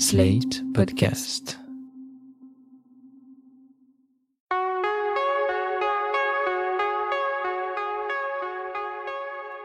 Slate Podcast.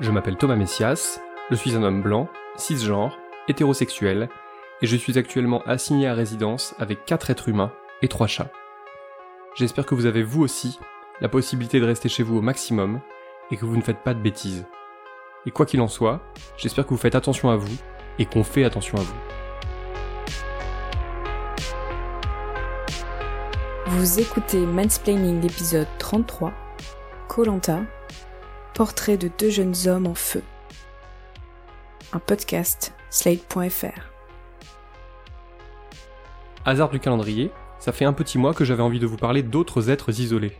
Je m'appelle Thomas Messias, je suis un homme blanc, cisgenre, hétérosexuel, et je suis actuellement assigné à résidence avec 4 êtres humains et 3 chats. J'espère que vous avez vous aussi la possibilité de rester chez vous au maximum et que vous ne faites pas de bêtises. Et quoi qu'il en soit, j'espère que vous faites attention à vous et qu'on fait attention à vous. Vous écoutez Mansplaining l'épisode 33, Colanta, portrait de deux jeunes hommes en feu. Un podcast, slate.fr. Hasard du calendrier, ça fait un petit mois que j'avais envie de vous parler d'autres êtres isolés.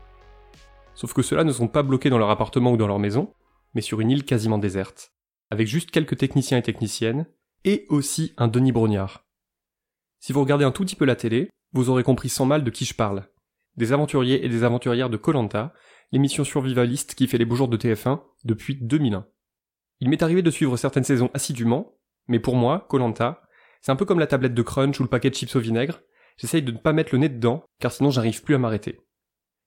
Sauf que ceux-là ne sont pas bloqués dans leur appartement ou dans leur maison, mais sur une île quasiment déserte, avec juste quelques techniciens et techniciennes, et aussi un Denis Brognard. Si vous regardez un tout petit peu la télé, vous aurez compris sans mal de qui je parle. Des aventuriers et des aventurières de Colanta, l'émission survivaliste qui fait les beaux jours de TF1 depuis 2001. Il m'est arrivé de suivre certaines saisons assidûment, mais pour moi, Colanta, c'est un peu comme la tablette de crunch ou le paquet de chips au vinaigre, j'essaye de ne pas mettre le nez dedans, car sinon j'arrive plus à m'arrêter.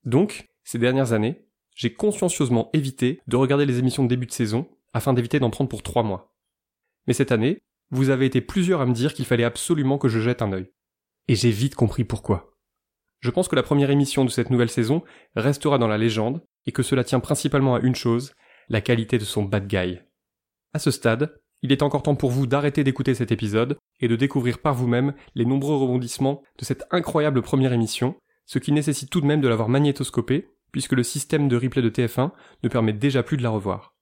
Donc, ces dernières années, j'ai consciencieusement évité de regarder les émissions de début de saison, afin d'éviter d'en prendre pour trois mois. Mais cette année, vous avez été plusieurs à me dire qu'il fallait absolument que je jette un œil. Et j'ai vite compris pourquoi. Je pense que la première émission de cette nouvelle saison restera dans la légende, et que cela tient principalement à une chose, la qualité de son bad guy. À ce stade, il est encore temps pour vous d'arrêter d'écouter cet épisode et de découvrir par vous-même les nombreux rebondissements de cette incroyable première émission, ce qui nécessite tout de même de l'avoir magnétoscopée, puisque le système de replay de TF1 ne permet déjà plus de la revoir.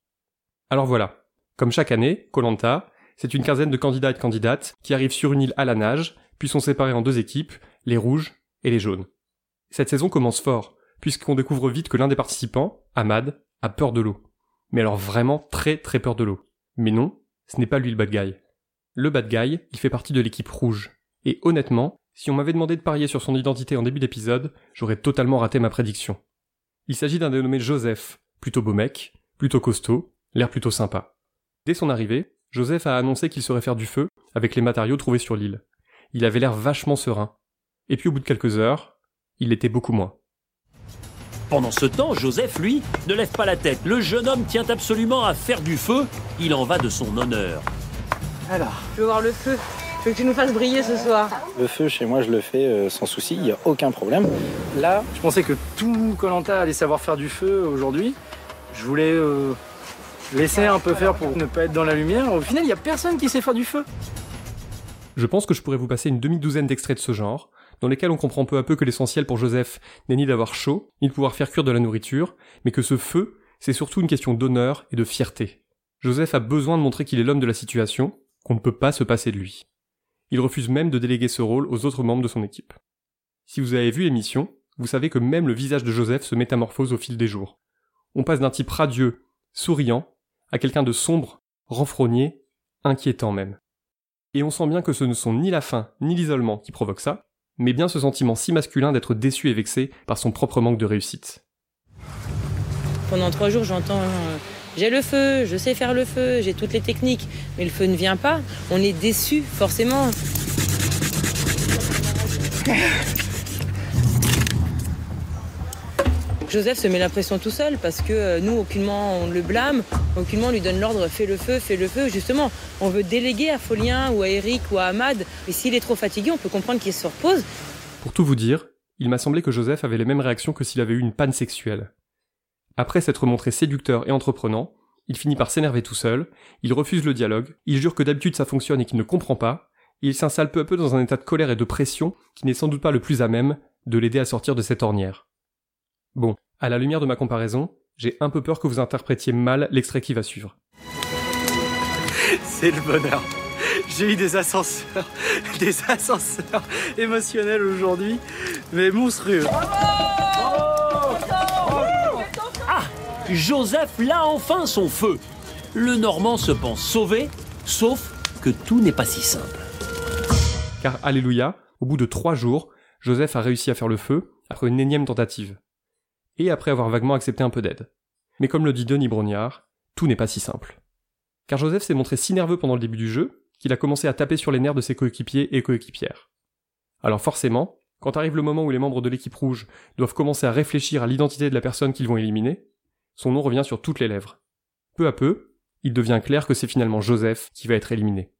Alors voilà. Comme chaque année, Colanta, c'est une quinzaine de candidats et de candidates qui arrivent sur une île à la nage, puis sont séparés en deux équipes, les rouges et les jaunes. Cette saison commence fort, puisqu'on découvre vite que l'un des participants, Ahmad, a peur de l'eau. Mais alors vraiment très très peur de l'eau. Mais non, ce n'est pas lui le bad guy. Le bad guy, il fait partie de l'équipe rouge. Et honnêtement, si on m'avait demandé de parier sur son identité en début d'épisode, j'aurais totalement raté ma prédiction. Il s'agit d'un dénommé Joseph, plutôt beau mec, plutôt costaud, l'air plutôt sympa. Dès son arrivée, Joseph a annoncé qu'il saurait faire du feu avec les matériaux trouvés sur l'île. Il avait l'air vachement serein. Et puis au bout de quelques heures, il l'était beaucoup moins. Pendant ce temps, Joseph, lui, ne lève pas la tête. Le jeune homme tient absolument à faire du feu. Il en va de son honneur. Alors, je veux voir le feu. Je veux que tu nous fasses briller ce soir. Le feu, chez moi, je le fais euh, sans souci, il n'y a aucun problème. Là, je pensais que tout Colanta allait savoir faire du feu aujourd'hui. Je voulais euh, laisser un peu faire pour ne pas être dans la lumière. Au final, il n'y a personne qui sait faire du feu. Je pense que je pourrais vous passer une demi-douzaine d'extraits de ce genre, dans lesquels on comprend peu à peu que l'essentiel pour Joseph n'est ni d'avoir chaud, ni de pouvoir faire cuire de la nourriture, mais que ce feu, c'est surtout une question d'honneur et de fierté. Joseph a besoin de montrer qu'il est l'homme de la situation, qu'on ne peut pas se passer de lui. Il refuse même de déléguer ce rôle aux autres membres de son équipe. Si vous avez vu l'émission, vous savez que même le visage de Joseph se métamorphose au fil des jours. On passe d'un type radieux, souriant, à quelqu'un de sombre, renfrogné, inquiétant même. Et on sent bien que ce ne sont ni la faim ni l'isolement qui provoquent ça, mais bien ce sentiment si masculin d'être déçu et vexé par son propre manque de réussite. Pendant trois jours, j'entends euh, j'ai le feu, je sais faire le feu, j'ai toutes les techniques, mais le feu ne vient pas. On est déçu, forcément. Joseph se met la pression tout seul parce que euh, nous, aucunement on le blâme, aucunement on lui donne l'ordre fais le feu, fais le feu. Justement, on veut déléguer à Folien ou à Eric ou à Ahmad. Et s'il est trop fatigué, on peut comprendre qu'il se repose. Pour tout vous dire, il m'a semblé que Joseph avait les mêmes réactions que s'il avait eu une panne sexuelle. Après s'être montré séducteur et entreprenant, il finit par s'énerver tout seul, il refuse le dialogue, il jure que d'habitude ça fonctionne et qu'il ne comprend pas, et il s'installe peu à peu dans un état de colère et de pression qui n'est sans doute pas le plus à même de l'aider à sortir de cette ornière. Bon, à la lumière de ma comparaison, j'ai un peu peur que vous interprétiez mal l'extrait qui va suivre. C'est le bonheur. J'ai eu des ascenseurs, des ascenseurs émotionnels aujourd'hui, mais monstrueux. Joseph l'a enfin son feu. Le Normand se pense sauvé, sauf que tout n'est pas si simple. Car, alléluia, au bout de trois jours, Joseph a réussi à faire le feu, après une énième tentative. Et après avoir vaguement accepté un peu d'aide. Mais comme le dit Denis Brognard, tout n'est pas si simple. Car Joseph s'est montré si nerveux pendant le début du jeu, qu'il a commencé à taper sur les nerfs de ses coéquipiers et coéquipières. Alors forcément, quand arrive le moment où les membres de l'équipe rouge doivent commencer à réfléchir à l'identité de la personne qu'ils vont éliminer, son nom revient sur toutes les lèvres. Peu à peu, il devient clair que c'est finalement Joseph qui va être éliminé.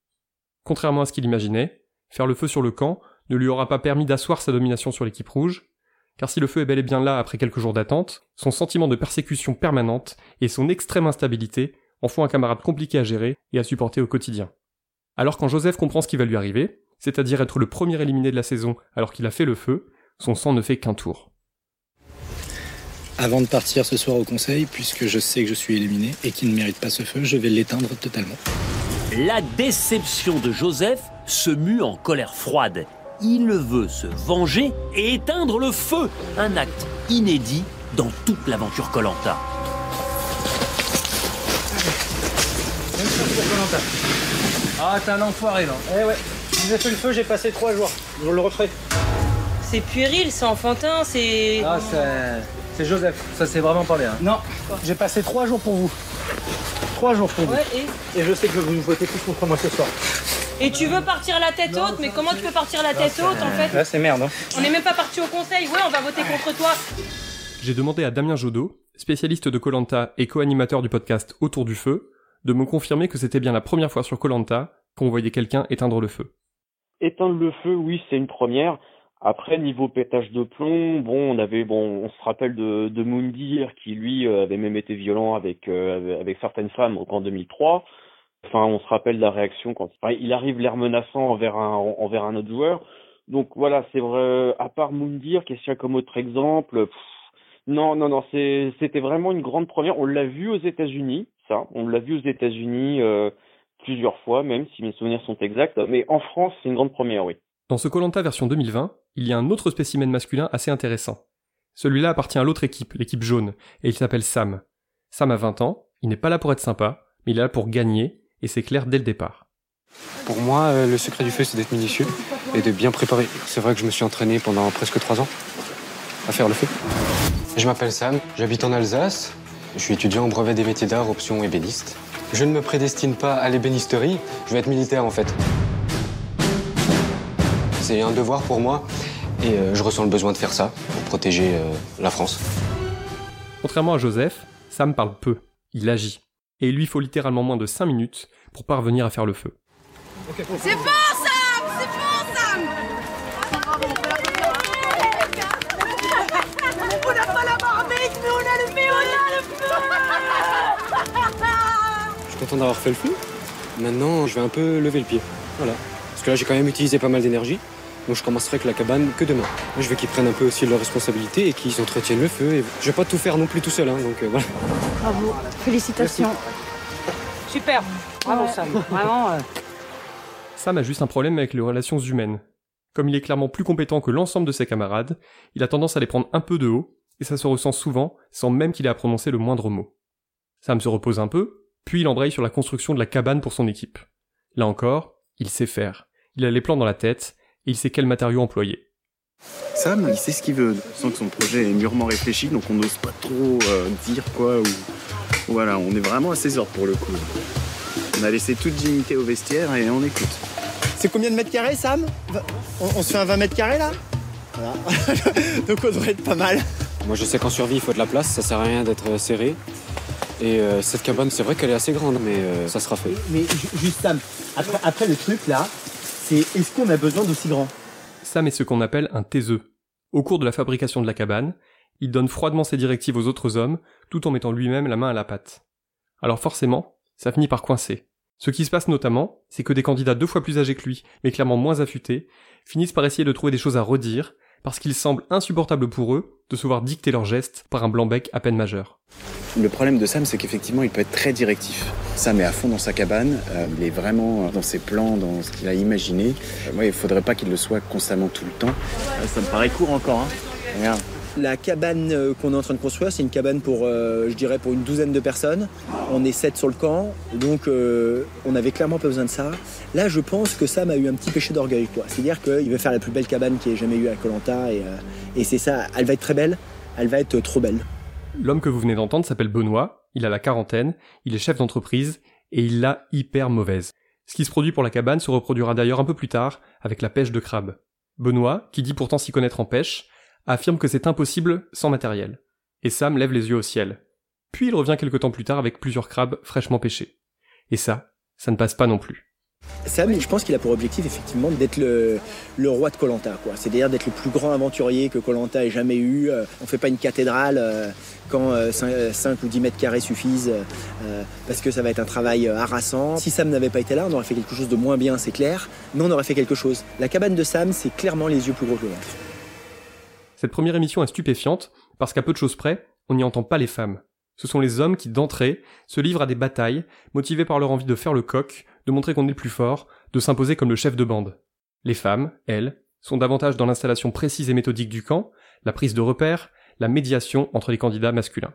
Contrairement à ce qu'il imaginait, faire le feu sur le camp ne lui aura pas permis d'asseoir sa domination sur l'équipe rouge, car si le feu est bel et bien là après quelques jours d'attente, son sentiment de persécution permanente et son extrême instabilité en font un camarade compliqué à gérer et à supporter au quotidien. Alors quand Joseph comprend ce qui va lui arriver, c'est-à-dire être le premier éliminé de la saison alors qu'il a fait le feu, son sang ne fait qu'un tour. Avant de partir ce soir au conseil, puisque je sais que je suis éliminé et qu'il ne mérite pas ce feu, je vais l'éteindre totalement. La déception de Joseph se mue en colère froide. Il veut se venger et éteindre le feu, un acte inédit dans toute l'aventure Colanta. Ah, t'es un enfoiré là. Eh ouais, j'ai fait le feu, j'ai passé trois jours. Je le referai. C'est puéril, c'est enfantin, c'est. Ah, c'est. C'est Joseph, ça c'est vraiment pas bien. Non, j'ai passé trois jours pour vous. Trois jours pour vous. Ouais, et... Et je sais que vous me votez tous contre moi ce soir. Et tu veux partir la tête haute, mais comment tu peux partir la tête haute en fait Là, c'est merde. Hein. On n'est même pas parti au conseil, ouais, on va voter contre toi. J'ai demandé à Damien Jodot, spécialiste de Colanta et co-animateur du podcast Autour du feu, de me confirmer que c'était bien la première fois sur Colanta qu'on voyait quelqu'un éteindre le feu. Éteindre le feu, oui, c'est une première. Après, niveau pétage de plomb, bon, on avait, bon, on se rappelle de, de Moundir qui lui euh, avait même été violent avec euh, avec certaines femmes en 2003. Enfin, on se rappelle la réaction quand il arrive l'air menaçant envers un envers un autre joueur. Donc voilà, c'est vrai. À part Moundir, y a comme autre exemple Non, non, non, c'était vraiment une grande première. On l'a vu aux États-Unis, ça. On l'a vu aux États-Unis euh, plusieurs fois, même si mes souvenirs sont exacts. Mais en France, c'est une grande première, oui. Dans ce Colanta version 2020, il y a un autre spécimen masculin assez intéressant. Celui-là appartient à l'autre équipe, l'équipe jaune, et il s'appelle Sam. Sam a 20 ans, il n'est pas là pour être sympa, mais il est là pour gagner, et c'est clair dès le départ. Pour moi, euh, le secret du feu, c'est d'être minutieux et de bien préparer. C'est vrai que je me suis entraîné pendant presque trois ans à faire le feu. Je m'appelle Sam, j'habite en Alsace. Je suis étudiant en brevet des métiers d'art, option ébéniste. Je ne me prédestine pas à l'ébénisterie, je vais être militaire en fait. C'est un devoir pour moi et euh, je ressens le besoin de faire ça pour protéger euh, la France. Contrairement à Joseph, Sam parle peu, il agit. Et il lui faut littéralement moins de 5 minutes pour parvenir à faire le feu. C'est bon, Sam C'est bon, Sam On n'a pas la marmite, mais on a le feu, on a le feu Je suis content d'avoir fait le feu. Maintenant, je vais un peu lever le pied. Voilà. Parce que là, j'ai quand même utilisé pas mal d'énergie. Donc je commencerai avec la cabane que demain. Je veux qu'ils prennent un peu aussi leurs responsabilités et qu'ils entretiennent le feu. Et je vais pas tout faire non plus tout seul, hein, donc euh, voilà. Bravo, félicitations. Super. Bravo Sam, vraiment. euh, Sam a juste un problème avec les relations humaines. Comme il est clairement plus compétent que l'ensemble de ses camarades, il a tendance à les prendre un peu de haut, et ça se ressent souvent sans même qu'il ait à prononcer le moindre mot. Sam se repose un peu, puis il embraye sur la construction de la cabane pour son équipe. Là encore, il sait faire. Il a les plans dans la tête, il sait quel matériau employer. Sam, il sait ce qu'il veut. On sent que son projet est mûrement réfléchi, donc on n'ose pas trop euh, dire quoi. Ou... Voilà, on est vraiment à ses ordres pour le coup. On a laissé toute dignité au vestiaire et on écoute. C'est combien de mètres carrés, Sam? On, on se fait un 20 mètres carrés là? Voilà. Donc on devrait être pas mal. Moi, je sais qu'en survie, il faut de la place, ça sert à rien d'être euh, serré. Et euh, cette cabane, c'est vrai qu'elle est assez grande, mais euh, ça sera fait. Mais ju- juste Sam, après, après le truc là, c'est est-ce qu'on a besoin d'aussi grand? Sam est ce qu'on appelle un taiseux. Au cours de la fabrication de la cabane, il donne froidement ses directives aux autres hommes, tout en mettant lui-même la main à la pâte. Alors forcément, ça finit par coincer. Ce qui se passe notamment, c'est que des candidats deux fois plus âgés que lui, mais clairement moins affûtés, finissent par essayer de trouver des choses à redire, parce qu'il semble insupportable pour eux de se voir dicter leurs gestes par un blanc-bec à peine majeur. Le problème de Sam, c'est qu'effectivement, il peut être très directif. Sam est à fond dans sa cabane, euh, il est vraiment dans ses plans, dans ce qu'il a imaginé. Euh, moi, il faudrait pas qu'il le soit constamment tout le temps. Ça me paraît court encore. Hein. Regarde. La cabane euh, qu'on est en train de construire, c'est une cabane pour, euh, je dirais, pour une douzaine de personnes. On est sept sur le camp, donc euh, on avait clairement pas besoin de ça. Là, je pense que Sam a eu un petit péché d'orgueil, quoi. C'est-à-dire qu'il veut faire la plus belle cabane qu'il ait jamais eu à Colanta, et, euh, et c'est ça. Elle va être très belle, elle va être trop belle. L'homme que vous venez d'entendre s'appelle Benoît, il a la quarantaine, il est chef d'entreprise, et il l'a hyper mauvaise. Ce qui se produit pour la cabane se reproduira d'ailleurs un peu plus tard avec la pêche de crabes. Benoît, qui dit pourtant s'y connaître en pêche, affirme que c'est impossible sans matériel. Et Sam lève les yeux au ciel. Puis il revient quelque temps plus tard avec plusieurs crabes fraîchement pêchés. Et ça, ça ne passe pas non plus. Sam, je pense qu'il a pour objectif effectivement d'être le, roi de Colanta. C'est-à-dire d'être le plus grand aventurier que Colanta ait jamais eu. Euh, On fait pas une cathédrale euh, quand 5, ou 10 mètres carrés suffisent, euh, parce que ça va être un travail harassant. Si Sam n'avait pas été là, on aurait fait quelque chose de moins bien, c'est clair. Mais on aurait fait quelque chose. La cabane de Sam, c'est clairement les yeux plus gros que le ventre. Cette première émission est stupéfiante parce qu'à peu de choses près, on n'y entend pas les femmes. Ce sont les hommes qui, d'entrée, se livrent à des batailles, motivés par leur envie de faire le coq, de montrer qu'on est le plus fort, de s'imposer comme le chef de bande. Les femmes, elles, sont davantage dans l'installation précise et méthodique du camp, la prise de repères, la médiation entre les candidats masculins.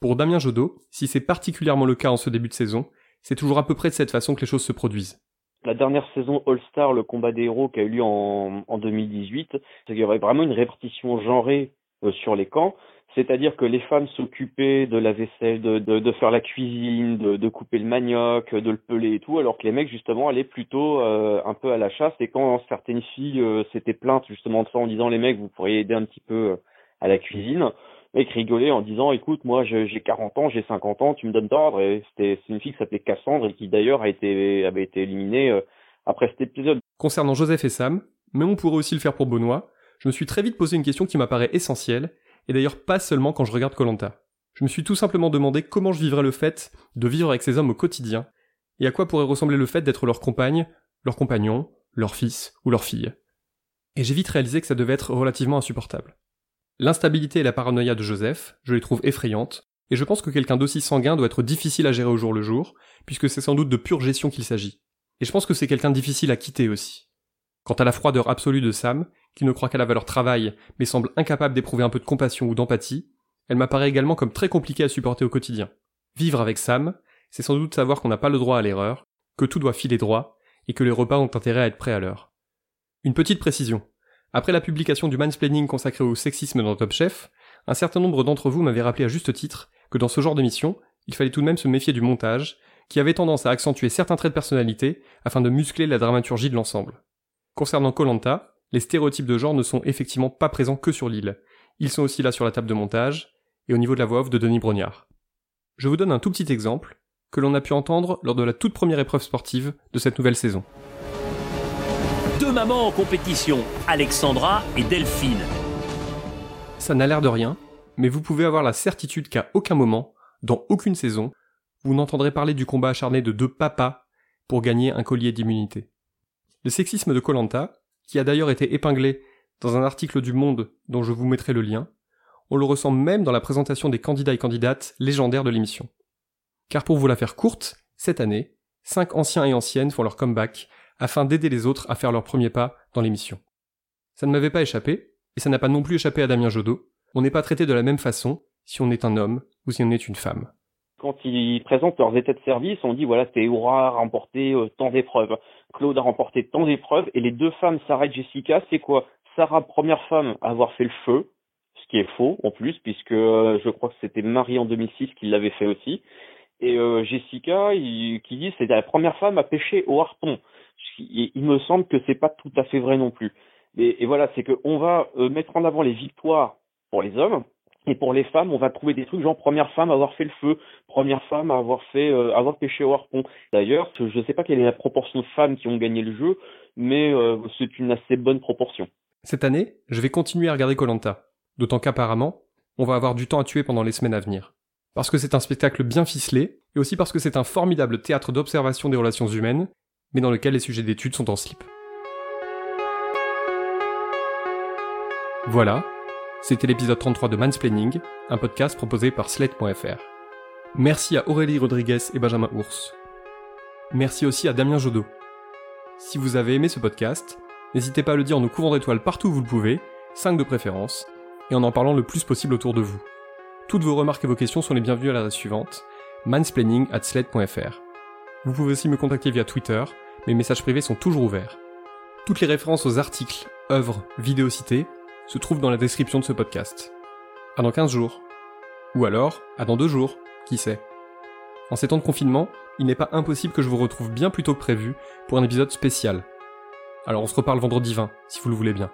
Pour Damien Jodot, si c'est particulièrement le cas en ce début de saison, c'est toujours à peu près de cette façon que les choses se produisent. La dernière saison All-Star, le combat des héros qui a eu lieu en, en 2018, c'est qu'il y aurait vraiment une répartition genrée euh, sur les camps. C'est-à-dire que les femmes s'occupaient de la vaisselle, de, de, de faire la cuisine, de, de, couper le manioc, de le peler et tout, alors que les mecs justement allaient plutôt euh, un peu à la chasse. Et quand certaines filles euh, s'étaient plaintes justement de ça en disant les mecs vous pourriez aider un petit peu euh, à la cuisine, les mecs rigolaient en disant écoute moi j'ai 40 ans, j'ai 50 ans, tu me donnes d'ordre. Et c'était c'est une fille qui s'appelait Cassandre et qui d'ailleurs été avait été éliminée euh, après cet épisode. Concernant Joseph et Sam, mais on pourrait aussi le faire pour Benoît, je me suis très vite posé une question qui m'apparaît essentielle et d'ailleurs pas seulement quand je regarde Colanta. Je me suis tout simplement demandé comment je vivrais le fait de vivre avec ces hommes au quotidien, et à quoi pourrait ressembler le fait d'être leur compagne, leur compagnon, leur fils ou leur fille. Et j'ai vite réalisé que ça devait être relativement insupportable. L'instabilité et la paranoïa de Joseph, je les trouve effrayantes, et je pense que quelqu'un d'aussi sanguin doit être difficile à gérer au jour le jour, puisque c'est sans doute de pure gestion qu'il s'agit. Et je pense que c'est quelqu'un difficile à quitter aussi. Quant à la froideur absolue de Sam, qui ne croit qu'à la valeur travail, mais semble incapable d'éprouver un peu de compassion ou d'empathie, elle m'apparaît également comme très compliquée à supporter au quotidien. Vivre avec Sam, c'est sans doute savoir qu'on n'a pas le droit à l'erreur, que tout doit filer droit, et que les repas ont intérêt à être prêts à l'heure. Une petite précision. Après la publication du mansplaining consacré au sexisme dans Top Chef, un certain nombre d'entre vous m'avaient rappelé à juste titre que dans ce genre d'émission, il fallait tout de même se méfier du montage, qui avait tendance à accentuer certains traits de personnalité afin de muscler la dramaturgie de l'ensemble. Concernant Colanta, les stéréotypes de genre ne sont effectivement pas présents que sur l'île. Ils sont aussi là sur la table de montage et au niveau de la voix off de Denis Brognard. Je vous donne un tout petit exemple que l'on a pu entendre lors de la toute première épreuve sportive de cette nouvelle saison. Deux mamans en compétition, Alexandra et Delphine. Ça n'a l'air de rien, mais vous pouvez avoir la certitude qu'à aucun moment, dans aucune saison, vous n'entendrez parler du combat acharné de deux papas pour gagner un collier d'immunité. Le sexisme de Colanta, qui a d'ailleurs été épinglé dans un article du Monde dont je vous mettrai le lien, on le ressent même dans la présentation des candidats et candidates légendaires de l'émission. Car pour vous la faire courte, cette année, cinq anciens et anciennes font leur comeback afin d'aider les autres à faire leur premier pas dans l'émission. Ça ne m'avait pas échappé, et ça n'a pas non plus échappé à Damien Jodot. On n'est pas traité de la même façon si on est un homme ou si on est une femme quand ils présentent leurs états de service, on dit voilà, Théora a remporté euh, tant d'épreuves, Claude a remporté tant d'épreuves, et les deux femmes, Sarah et Jessica, c'est quoi? Sarah, première femme à avoir fait le feu, ce qui est faux en plus, puisque euh, je crois que c'était Marie en 2006 qui l'avait fait aussi, et euh, Jessica qui dit c'est la première femme à pêcher au harpon. Il, me semble que c'est pas tout à fait vrai non plus. Et, voilà, c'est qu'on va mettre en avant les victoires pour les hommes, et pour les femmes, on va trouver des trucs genre première femme à avoir fait le feu, première femme à avoir fait euh, avoir pêché au harpon. D'ailleurs, je ne sais pas quelle est la proportion de femmes qui ont gagné le jeu, mais euh, c'est une assez bonne proportion. Cette année, je vais continuer à regarder Colanta, d'autant qu'apparemment, on va avoir du temps à tuer pendant les semaines à venir. Parce que c'est un spectacle bien ficelé, et aussi parce que c'est un formidable théâtre d'observation des relations humaines, mais dans lequel les sujets d'études sont en slip. Voilà, c'était l'épisode 33 de Mansplaining, un podcast proposé par Slate.fr. Merci à Aurélie Rodriguez et Benjamin Ours. Merci aussi à Damien Jodot. Si vous avez aimé ce podcast, n'hésitez pas à le dire en nous couvrant d'étoiles partout où vous le pouvez, 5 de préférence, et en en parlant le plus possible autour de vous. Toutes vos remarques et vos questions sont les bienvenues à l'adresse suivante, mansplaining at slate.fr. Vous pouvez aussi me contacter via Twitter, mes messages privés sont toujours ouverts. Toutes les références aux articles, œuvres, vidéos citées se trouvent dans la description de ce podcast. À dans 15 jours. Ou alors, à dans 2 jours, qui sait. En ces temps de confinement, il n'est pas impossible que je vous retrouve bien plus tôt que prévu pour un épisode spécial. Alors on se reparle vendredi 20, si vous le voulez bien.